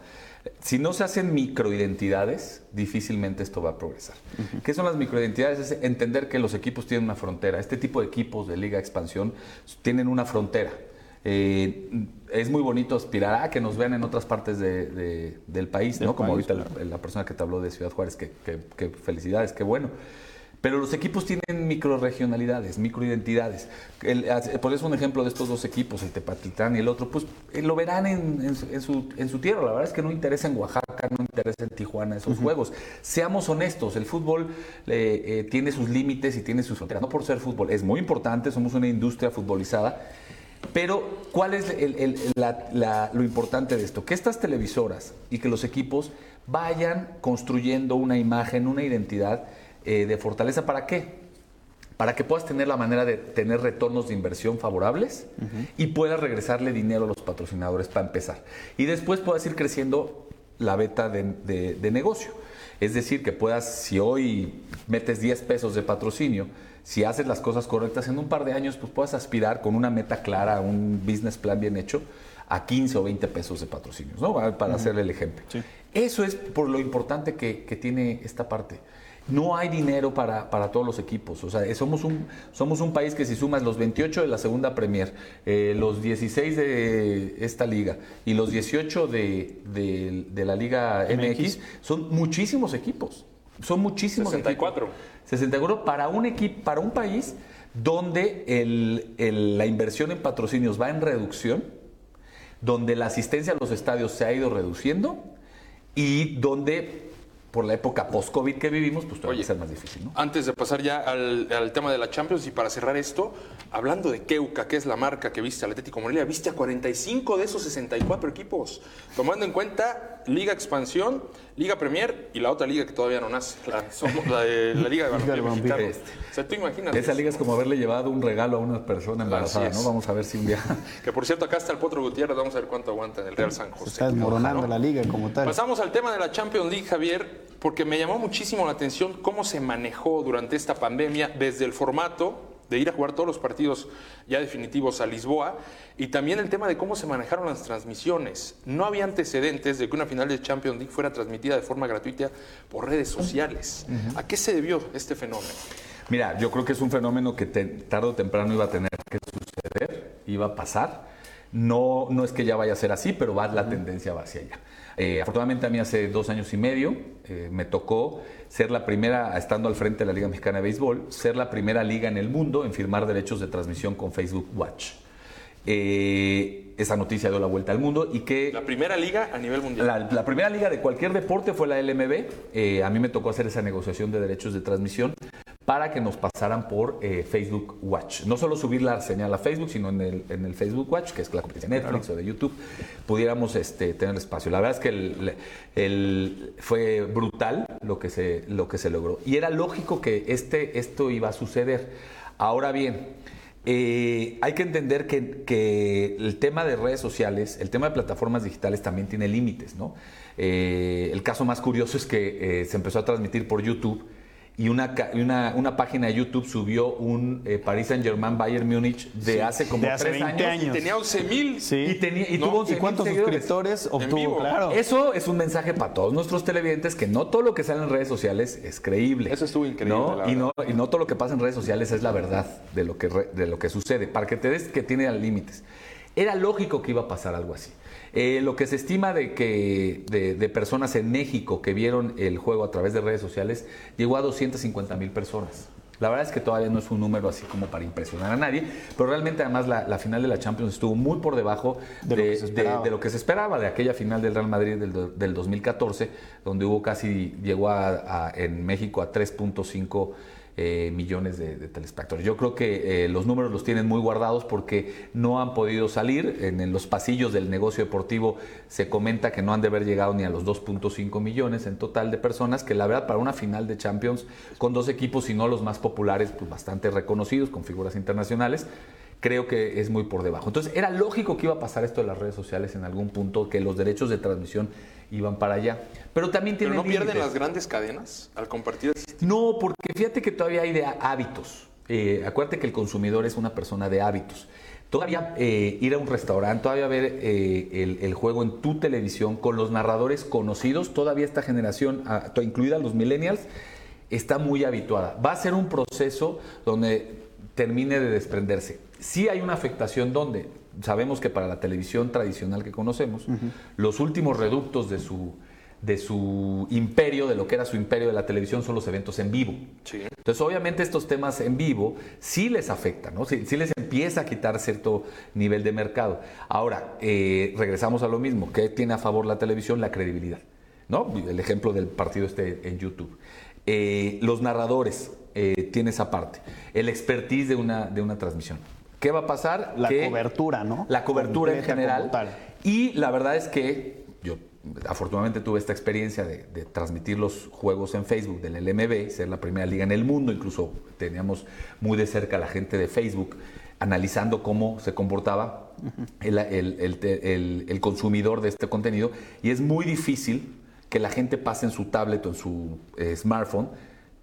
Si no se hacen microidentidades, difícilmente esto va a progresar. ¿Qué son las microidentidades? Es entender que los equipos tienen una frontera. Este tipo de equipos de Liga Expansión tienen una frontera. Eh, es muy bonito aspirar a que nos vean en otras partes del país, ¿no? Como ahorita la, persona que te habló de Ciudad Juárez, que, que felicidades, qué bueno. Pero los equipos tienen microregionalidades, microidentidades. por eso un ejemplo de estos dos equipos, el Tepatitlán y el otro, pues eh, lo verán en, su, tierra. La verdad es que no interesa en Oaxaca, no interesa en Tijuana esos juegos. Seamos honestos, el fútbol eh, eh, tiene sus límites y tiene sus fronteras. No por ser fútbol, es muy importante, somos una industria futbolizada. Pero, ¿cuál es lo importante de esto? Que estas televisoras y que los equipos vayan construyendo una imagen, una identidad eh, de fortaleza. ¿Para qué? Para que puedas tener la manera de tener retornos de inversión favorables y puedas regresarle dinero a los patrocinadores para empezar. Y después puedas ir creciendo la beta de, negocio. Es decir, que puedas, si hoy metes 10 pesos de patrocinio, si haces las cosas correctas en un par de años, pues puedas aspirar con una meta clara, un business plan bien hecho, a 15 o 20 pesos de patrocinios, ¿no? Para hacerle el ejemplo. Eso es por lo importante que, que tiene esta parte no hay dinero para, todos los equipos. O sea, somos un, somos un país que si sumas los 28 de la segunda Premier, eh, los 16 de esta liga y los 18 de, la Liga MX, son muchísimos equipos. Son muchísimos 64. 64 para un equipo, para un país donde la inversión en patrocinios va en reducción, donde la asistencia a los estadios se ha ido reduciendo y donde por la época post-COVID que vivimos, pues todavía va a ser más difícil. ¿no? Antes de pasar ya al, tema de la Champions y para cerrar esto, hablando de Keuka, que es la marca que viste al Atlético Morelia, viste a 45 de esos 64 equipos, tomando en cuenta Liga Expansión, Liga Premier y la otra liga que todavía no nace, la, la, Liga de Balompié este. O sea, tú imagínate. Esa liga es como haberle llevado un regalo a una persona embarazada, ¿no? Vamos a ver si un día... que por cierto, acá está el Potro Gutiérrez, vamos a ver cuánto aguanta en el Real San José. está desmoronando la liga como tal. Pasamos al tema de la Champions League, Javier porque me llamó muchísimo la atención cómo se manejó durante esta pandemia desde el formato de ir a jugar todos los partidos ya definitivos a Lisboa y también el tema de cómo se manejaron las transmisiones. No había antecedentes de que una final de Champions League fuera transmitida de forma gratuita por redes sociales. ¿A qué se debió este fenómeno? Mira, yo creo que es un fenómeno que tarde o temprano iba a tener que suceder, iba a pasar. No, no es que ya vaya a ser así, pero va, la tendencia va hacia allá. Eh, afortunadamente a mí hace dos años y medio eh, me tocó ser la primera, estando al frente de la Liga Mexicana de Béisbol, ser la primera liga en el mundo en firmar derechos de transmisión con Facebook Watch. Eh, esa noticia dio la vuelta al mundo y que... La primera liga a nivel mundial. La, la primera liga de cualquier deporte fue la LMB. a mí me tocó hacer esa negociación de derechos de transmisión para que nos pasaran por eh, Facebook Watch. No solo subir la señal a Facebook, sino en el, en el Facebook Watch, que es la competencia de Netflix o de YouTube, pudiéramos este, tener espacio. La verdad es que el, fue brutal lo que, se, lo que se logró. Y era lógico que este, esto iba a suceder. Ahora bien, Eh, hay que entender que, el tema de redes sociales, el tema de plataformas digitales también tiene límites, ¿no? Eh, el caso más curioso es que eh, se empezó a transmitir por YouTube y una, una, una, página de YouTube subió un eh, Paris Saint Germain Bayern Múnich de hace como tres 20 años, Y tenía 11 mil. Sí. Y, tenía, y tuvo 11 ¿Y cuántos suscriptores obtuvo? Claro. Eso es un mensaje para todos nuestros televidentes que no todo lo que sale en redes sociales es creíble. Eso estuvo increíble. ¿no? Y, no, y no todo lo que pasa en redes sociales es la verdad de lo que, de lo que sucede. Para que te des que tiene límites. Era lógico que iba a pasar algo así. Eh, lo que se estima de que de, personas en México que vieron el juego a través de redes sociales llegó a 250 mil personas. La verdad es que todavía no es un número así como para impresionar a nadie, pero realmente además la, final de la Champions estuvo muy por debajo de, lo que se esperaba, de aquella final del Real Madrid del, 2014, donde hubo casi, llegó a, en México a 3.5 eh, millones de, telespectadores. Yo creo que eh, los números los tienen muy guardados porque no han podido salir. En, los pasillos del negocio deportivo se comenta que no han de haber llegado ni a los 2.5 millones en total de personas, que la verdad para una final de Champions con dos equipos, y no los más populares, pues bastante reconocidos, con figuras internacionales, creo que es muy por debajo. Entonces era lógico que iba a pasar esto de las redes sociales en algún punto, que los derechos de transmisión iban para allá. Pero también tienen ¿Pero no pierden las grandes cadenas al compartir? No, porque fíjate que todavía hay de hábitos. Eh, acuérdate que el consumidor es una persona de hábitos. Todavía eh, ir a un restaurante, todavía ver eh, el, juego en tu televisión con los narradores conocidos, todavía esta generación, incluida los millennials, está muy habituada. Va a ser un proceso donde termine de desprenderse. Sí hay una afectación donde sabemos que para la televisión tradicional que conocemos, los últimos reductos de su, de su imperio, de lo que era su imperio de la televisión, son los eventos en vivo. Entonces, obviamente, estos temas en vivo sí les afectan, ¿no? Sí, les empieza a quitar cierto nivel de mercado. Ahora, eh, regresamos a lo mismo. ¿Qué tiene a favor la televisión? La credibilidad, ¿no? El ejemplo del partido este en YouTube. Eh, los narradores eh, tiene esa parte. El expertise de una, de una transmisión. ¿Qué va a pasar? La cobertura, ¿no? La cobertura en general. Y la verdad es que yo afortunadamente tuve esta experiencia de, transmitir los juegos en Facebook del LMB, ser la primera liga en el mundo, incluso teníamos muy de cerca a la gente de Facebook analizando cómo se comportaba el, consumidor de este contenido. Y es muy difícil que la gente pase en su tablet o en su eh, smartphone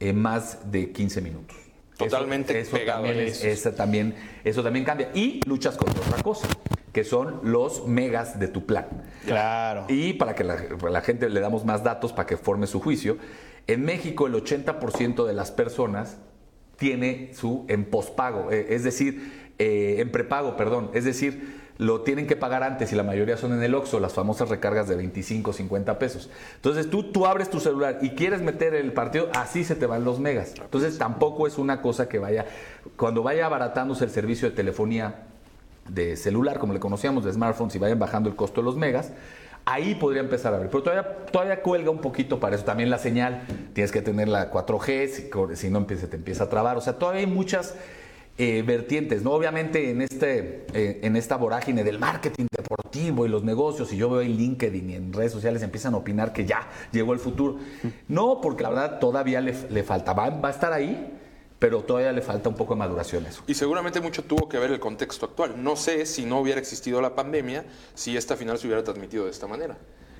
en más de 15 minutos. Totalmente eso, también, eso, también, cambia. Y luchas contra otra cosa, que son los megas de tu plan. Claro. Y para que la, gente le damos más datos para que forme su juicio, en México el 80% de las personas tiene su en pospago, eh, es decir, eh, en prepago, perdón, es decir, lo tienen que pagar antes y la mayoría son en el OXXO, las famosas recargas de 25, 50 pesos. Entonces tú, tú abres tu celular y quieres meter el partido, así se te van los megas. Entonces tampoco es una cosa que vaya, cuando vaya abaratándose el servicio de telefonía de celular, como le conocíamos, de smartphones, y vayan bajando el costo de los megas, ahí podría empezar a ver. Pero todavía, todavía cuelga un poquito para eso. También la señal, tienes que tener la 4G, si, si no empieza, te empieza a trabar. O sea, todavía hay muchas eh, vertientes, ¿no? Obviamente en, este, eh, en esta vorágine del marketing deportivo y los negocios, y yo veo en LinkedIn y en redes sociales empiezan a opinar que ya llegó el futuro. No, porque la verdad todavía le, le falta, va, a estar ahí, pero todavía le falta un poco de maduración eso. Y seguramente mucho tuvo que ver el contexto actual. No sé si no hubiera existido la pandemia, si esta final se hubiera transmitido de esta manera.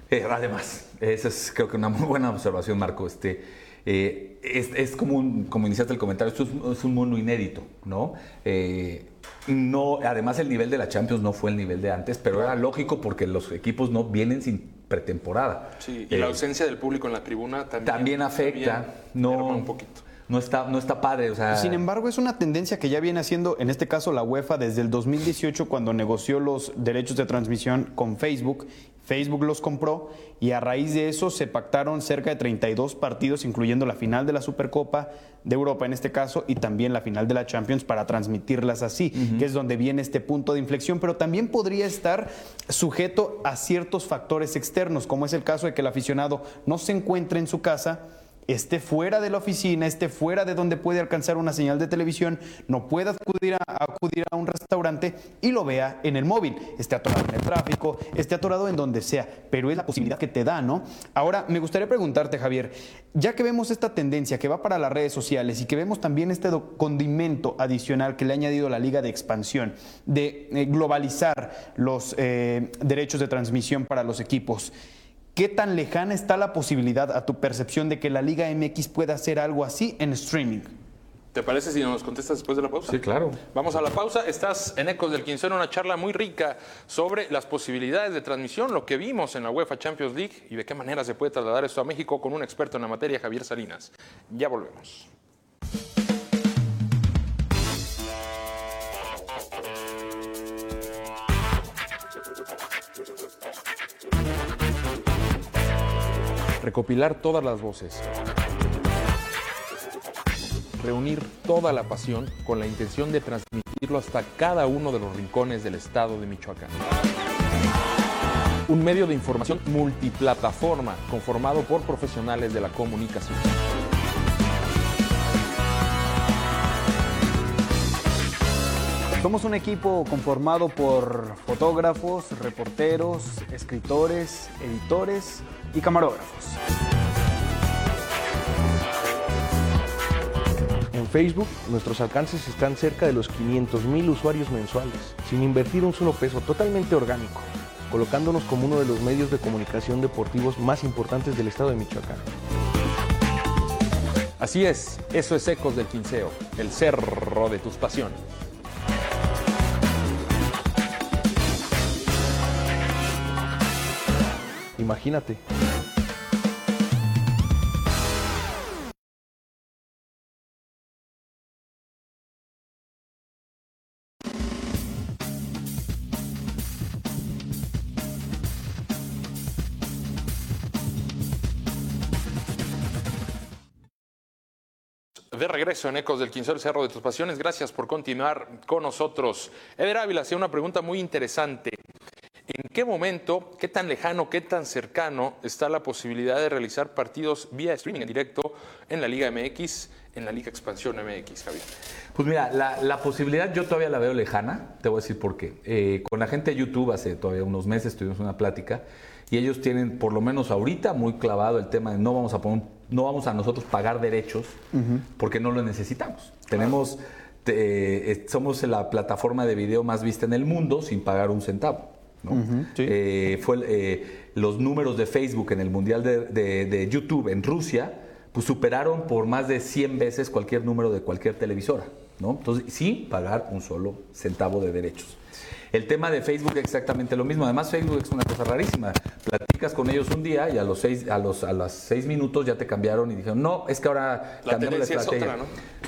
Eh, además, esa es creo que una muy buena observación, Marco. Este, eh, es, como, como iniciaste el comentario, esto es, un mundo inédito, ¿no? Eh, no, además el nivel de la Champions no fue el nivel de antes, pero era lógico porque los equipos no vienen sin pretemporada. Sí, y la eh, ausencia del público en la tribuna también, también afecta, no un poquito. No está, no está padre. O sea... Sin embargo, es una tendencia que ya viene haciendo, en este caso, la UEFA desde el 2018, cuando negoció los derechos de transmisión con Facebook Facebook los compró y a raíz de eso se pactaron cerca de 32 partidos, incluyendo la final de la Supercopa de Europa en este caso y también la final de la Champions para transmitirlas así, que es donde viene este punto de inflexión, pero también podría estar sujeto a ciertos factores externos, como es el caso de que el aficionado no se encuentre en su casa esté fuera de la oficina, esté fuera de donde puede alcanzar una señal de televisión, no pueda acudir a, un restaurante y lo vea en el móvil, esté atorado en el tráfico, esté atorado en donde sea, pero es la posibilidad que te da, ¿no? Ahora, me gustaría preguntarte, Javier, ya que vemos esta tendencia que va para las redes sociales y que vemos también este condimento adicional que le ha añadido la Liga de Expansión, de eh, globalizar los eh, derechos de transmisión para los equipos, ¿Qué tan lejana está la posibilidad a tu percepción de que la Liga MX pueda hacer algo así en streaming? ¿Te parece si nos contestas después de la pausa? Sí, claro. Vamos a la pausa. Estás en Ecos del Quinceno, una charla muy rica sobre las posibilidades de transmisión, lo que vimos en la UEFA Champions League y de qué manera se puede trasladar esto a México con un experto en la materia, Javier Salinas. Ya volvemos. Recopilar todas las voces, reunir toda la pasión con la intención de transmitirlo hasta cada uno de los rincones del estado de Michoacán. Un medio de información multiplataforma conformado por profesionales de la comunicación. Somos un equipo conformado por fotógrafos, reporteros, escritores, editores y camarógrafos. En Facebook, nuestros alcances están cerca de los 500 mil usuarios mensuales, sin invertir un solo peso, totalmente orgánico, colocándonos como uno de los medios de comunicación deportivos más importantes del estado de Michoacán. Así es, eso es Ecos del Quinceo, el cerro de tus pasiones. Imagínate. De regreso en Ecos del Quinceo, Cerro de tus Pasiones. Gracias por continuar con nosotros. Eder Ávila hacía una pregunta muy interesante. ¿En qué momento, qué tan lejano, qué tan cercano está la posibilidad de realizar partidos vía streaming en directo en la Liga MX, en la Liga Expansión MX, Javier? Pues mira, la, posibilidad yo todavía la veo lejana, te voy a decir por qué. Eh, con la gente de YouTube hace todavía unos meses tuvimos una plática y ellos tienen, por lo menos ahorita, muy clavado el tema de no vamos a poner, no vamos a nosotros pagar derechos porque no lo necesitamos. Tenemos, eh, somos la plataforma de video más vista en el mundo sin pagar un centavo. Eh, fue eh, los números de Facebook en el Mundial de, YouTube en Rusia, pues superaron por más de 100 veces cualquier número de cualquier televisora. ¿no? Entonces, sin pagar un solo centavo de derechos. El tema de Facebook es exactamente lo mismo. Además, Facebook es una cosa rarísima. Platicas con ellos un día y a los seis, a los, a las seis minutos ya te cambiaron y dijeron, no, es que ahora la cambiamos la estrategia. ¿no?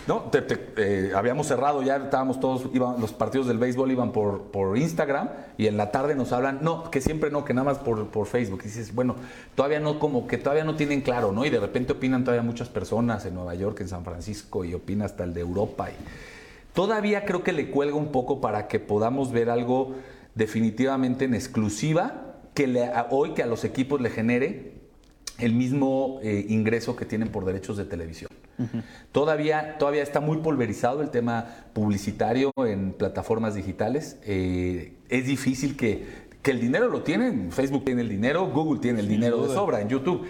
No, eh, habíamos cerrado, ya estábamos todos, iban, los partidos del béisbol iban por, por Instagram y en la tarde nos hablan, no, que siempre no, que nada más por, por Facebook. Y dices, bueno, todavía no, como que todavía no tienen claro, ¿no? Y de repente opinan todavía muchas personas en Nueva York, en San Francisco y opina hasta el de Europa. Y, Todavía creo que le cuelga un poco para que podamos ver algo definitivamente en exclusiva que le, hoy que a los equipos le genere el mismo eh, ingreso que tienen por derechos de televisión. todavía, todavía está muy pulverizado el tema publicitario en plataformas digitales. Eh, es difícil que, que, el dinero lo tienen. Facebook tiene el dinero, Google tiene el dinero de sobra en YouTube.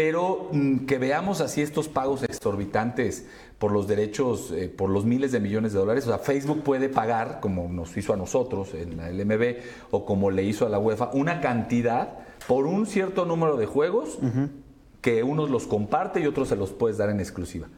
Pero mm, que veamos así estos pagos exorbitantes por los derechos, eh, por los miles de millones de dólares. O sea, Facebook puede pagar, como nos hizo a nosotros en la LMB o como le hizo a la UEFA, una cantidad por un cierto número de juegos que unos los comparte y otros se los puedes dar en exclusiva.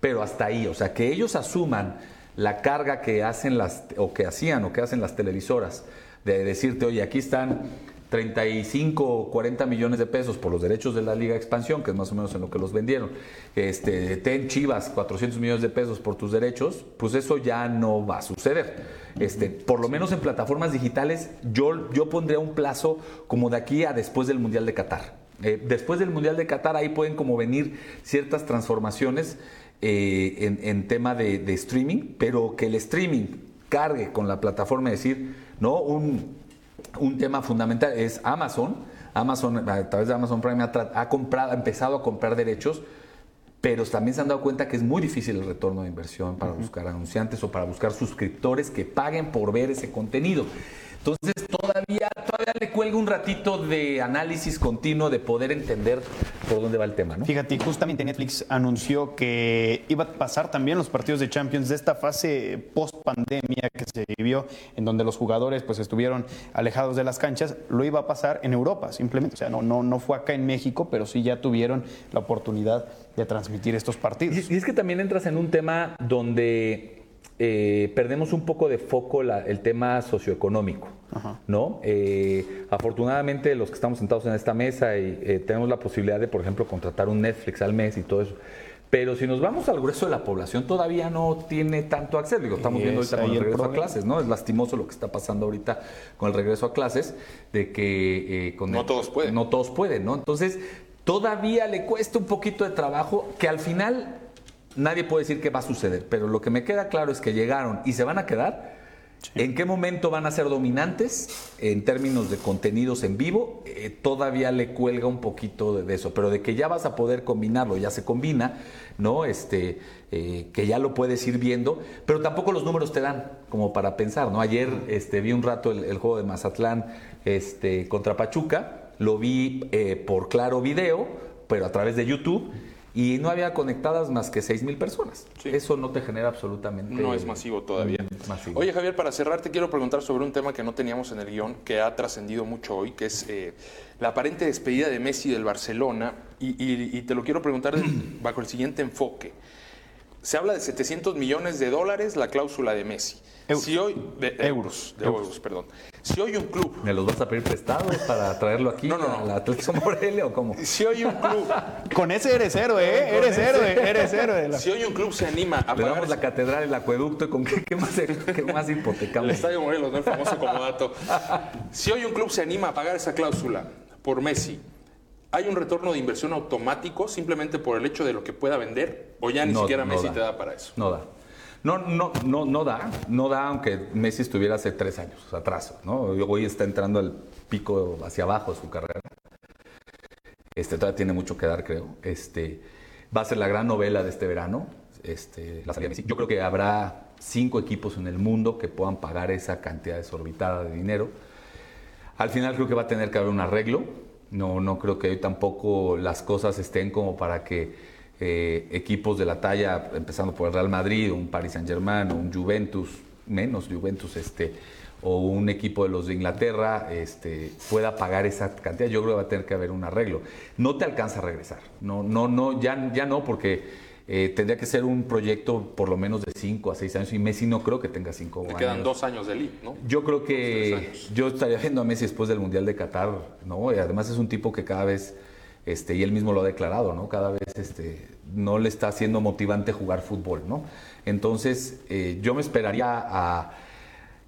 Pero hasta ahí, o sea, que ellos asuman la carga que hacen las, o que hacían o que hacen las televisoras, de decirte, oye, aquí están 35 o 40 millones de pesos por los derechos de la Liga Expansión, que es más o menos en lo que los vendieron, este, ten Chivas 400 millones de pesos por tus derechos, pues eso ya no va a suceder. Este, por lo menos en plataformas digitales, yo, yo pondría un plazo como de aquí a después del Mundial de Qatar. Eh, después del Mundial de Qatar, ahí pueden como venir ciertas transformaciones eh, en, tema de, de streaming, pero que el streaming cargue con la plataforma, es decir, ¿no? Un, un tema fundamental es Amazon. Amazon, a través de Amazon Prime, ha, comprado, ha empezado a comprar derechos pero también se han dado cuenta que es muy difícil el retorno de inversión para buscar anunciantes o para buscar suscriptores que paguen por ver ese contenido. Entonces todavía, todavía le cuelga un ratito de análisis continuo de poder entender por dónde va el tema, ¿no? Fíjate, justamente Netflix anunció que iba a pasar también los partidos de Champions de esta fase post pandemia que se vivió, en donde los jugadores pues estuvieron alejados de las canchas, lo iba a pasar en Europa, simplemente. O sea, no, no, no fue acá en México, pero sí ya tuvieron la oportunidad de transmitir estos partidos. Y, y es que también entras en un tema donde eh, perdemos un poco de foco el tema socioeconómico, ¿no? Eh, afortunadamente los que estamos sentados en esta mesa y eh, tenemos la posibilidad de, por ejemplo, contratar un Netflix al mes y todo eso. Pero si nos vamos al grueso de la población, todavía no tiene tanto acceso. Digo, estamos viendo ahorita con el regreso a clases, ¿no? Es lastimoso lo que está pasando ahorita con el regreso a clases, de que con no todos pueden. No todos pueden, ¿no? Entonces, todavía le cuesta un poquito de trabajo que al final nadie puede decir qué va a suceder, pero lo que me queda claro es que llegaron y se van a quedar. ¿En qué momento van a ser dominantes en términos de contenidos en vivo? Eh, todavía le cuelga un poquito de, eso, pero de que ya vas a poder combinarlo, ya se combina, ¿no? Este, eh, que ya lo puedes ir viendo, pero tampoco los números te dan como para pensar, ¿no? Ayer este, vi un rato el, juego de Mazatlán este, contra Pachuca, lo vi eh, por claro video, pero a través de YouTube y no había conectadas más que 6 mil personas. Eso no te genera absolutamente. No es masivo todavía. Oye, Javier, para cerrar, te quiero preguntar sobre un tema que no teníamos en el guion, que ha trascendido mucho hoy, que es eh, la aparente despedida de Messi del Barcelona. Y, te lo quiero preguntar bajo el siguiente enfoque. Se habla de 700 millones de dólares la cláusula de Messi. Si hoy, de, euros, de euros, perdón. Si hoy un club. ¿Me los vas a pedir prestados para traerlo aquí no, no, la Atlético Morelia o cómo? Si hoy un club. Con ese eres héroe, ¿eh? Eres héroe, eres héroe. Si hoy un club se anima a Le damos la catedral, el acueducto, ¿y ¿con qué, qué más, qué más hipotecamos? El Estadio Morelos, ¿no? El famoso como dato. Si hoy un club se anima a pagar esa cláusula por Messi, ¿hay un retorno de inversión automático simplemente por el hecho de lo que pueda vender? ¿O ya ni siquiera Messi te da para eso? No da. No, no, no, no da, no da aunque Messi estuviera hace tres años atrás, ¿no? Hoy está entrando al pico hacia abajo de su carrera. Este, todavía tiene mucho que dar, creo. Este, va a ser la gran novela de este verano, este, la salida de Messi. Yo creo que habrá cinco equipos en el mundo que puedan pagar esa cantidad desorbitada de dinero. Al final creo que va a tener que haber un arreglo. No, no creo que hoy tampoco las cosas estén como para que eh, equipos de la talla, empezando por el Real Madrid, un Paris Saint Germain, un Juventus, menos Juventus, este, o un equipo de los de Inglaterra este, pueda pagar esa cantidad, yo creo que va a tener que haber un arreglo. No te alcanza a regresar, no, no, no, ya, ya no, porque eh, tendría que ser un proyecto por lo menos de 5 a 6 años y Messi no creo que tenga 5 años. quedan dos años de elite, ¿no? Yo creo que yo estaría viendo a Messi después del Mundial de Qatar, ¿no? Y además es un tipo que cada vez este, y él mismo lo ha declarado, ¿no? Cada vez este, no le está haciendo motivante jugar fútbol, ¿no? Entonces, eh, yo me esperaría a...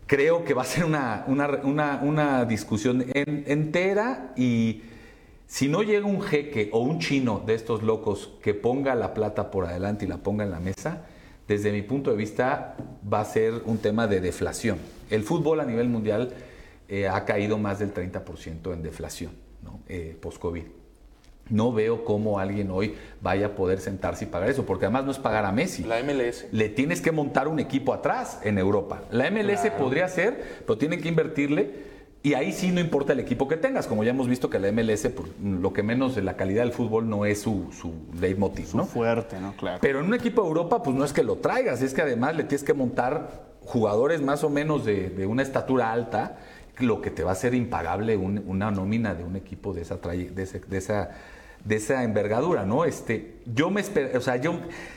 Creo que va a ser una, una, discusión entera y si no llega un jeque o un chino de estos locos que ponga la plata por adelante y la ponga en la mesa, desde mi punto de vista va a ser un tema de deflación. El fútbol a nivel mundial eh, ha caído más del 30% en deflación ¿no? Eh, post-COVID no veo cómo alguien hoy vaya a poder sentarse y pagar eso, porque además no es pagar a Messi. La MLS. Le tienes que montar un equipo atrás en Europa. La MLS podría ser, pero tienen que invertirle. Y ahí sí no importa el equipo que tengas, como ya hemos visto que la MLS, pues, lo que menos de la calidad del fútbol no es su, su leitmotiv, ¿no? fuerte, ¿no? Claro. Pero en un equipo de Europa, pues no es que lo traigas, es que además le tienes que montar jugadores más o menos de, una estatura alta, lo que te va a hacer impagable una nómina de un equipo de esa, de, de esa de esa envergadura, ¿no? Este, yo me espero, o sea, yo,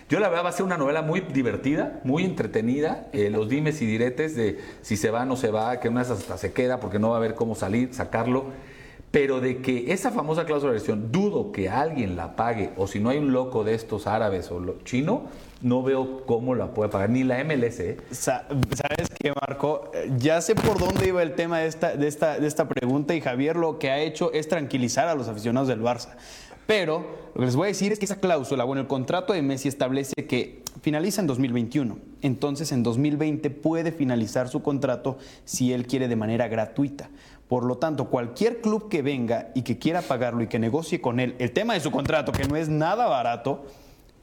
yo la verdad va a ser una novela muy divertida, muy entretenida, eh, los dimes y diretes de si se va o no se va, que una hasta se queda porque no va a haber cómo salir, sacarlo, pero de que esa famosa cláusula de versión, dudo que alguien la pague, o si no hay un loco de estos árabes o lo, chino, no veo cómo la puede pagar, ni la MLS. ¿eh? ¿Sabes qué, Marco? Ya sé por dónde iba el tema de esta, de, esta, de esta pregunta y Javier lo que ha hecho es tranquilizar a los aficionados del Barça. Pero lo que les voy a decir es que esa cláusula, bueno, el contrato de Messi establece que finaliza en 2021. Entonces en 2020 puede finalizar su contrato si él quiere de manera gratuita. Por lo tanto, cualquier club que venga y que quiera pagarlo y que negocie con él el tema de su contrato, que no es nada barato,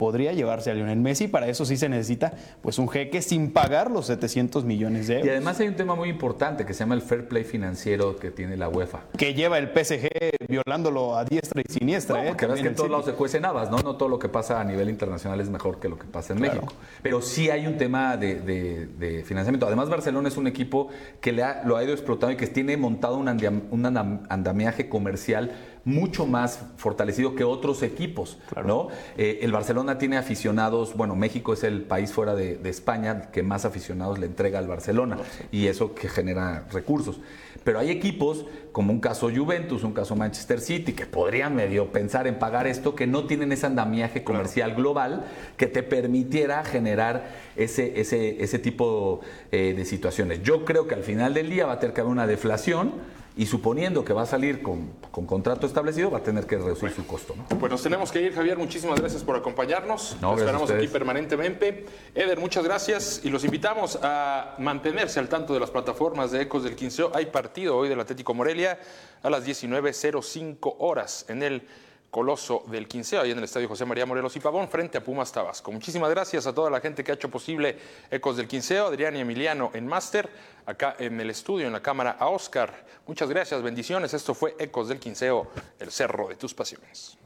podría llevarse a Lionel Messi. Para eso sí se necesita pues un jeque sin pagar los 700 millones de euros. Y además hay un tema muy importante que se llama el fair play financiero que tiene la UEFA. Que lleva el PSG violándolo a diestra y siniestra. No, ¿eh? que en todos lados se cuecen habas, ¿no? No todo lo que pasa a nivel internacional es mejor que lo que pasa en México. Pero sí hay un tema de, financiamiento. Además, Barcelona es un equipo que le lo ha ido explotando y que tiene montado un, andamiaje comercial mucho más fortalecido que otros equipos, ¿no? Eh, el Barcelona tiene aficionados, bueno, México es el país fuera de, España que más aficionados le entrega al Barcelona y eso que genera recursos. Pero hay equipos como un caso Juventus, un caso Manchester City, que podrían medio pensar en pagar esto, que no tienen ese andamiaje comercial global que te permitiera generar ese, ese, ese tipo eh, de situaciones. Yo creo que al final del día va a tener que haber una deflación y suponiendo que va a salir con, contrato establecido, va a tener que reducir su costo. Pues nos tenemos que ir, Javier. Muchísimas gracias por acompañarnos. nos esperamos aquí permanentemente. Eder, muchas gracias y los invitamos a mantenerse al tanto de las plataformas de Ecos del Quinceo. Hay partido hoy del Atlético Morelia a las 19.05 horas en el Coloso del 15, ahí en el Estadio José María Morelos y Pavón, frente a Pumas Tabasco. Muchísimas gracias a toda la gente que ha hecho posible Ecos del Quinceo, Adrián y Emiliano en Máster, acá en el estudio, en la cámara, a Oscar. Muchas gracias, bendiciones. Esto fue Ecos del Quinceo, el cerro de tus pasiones.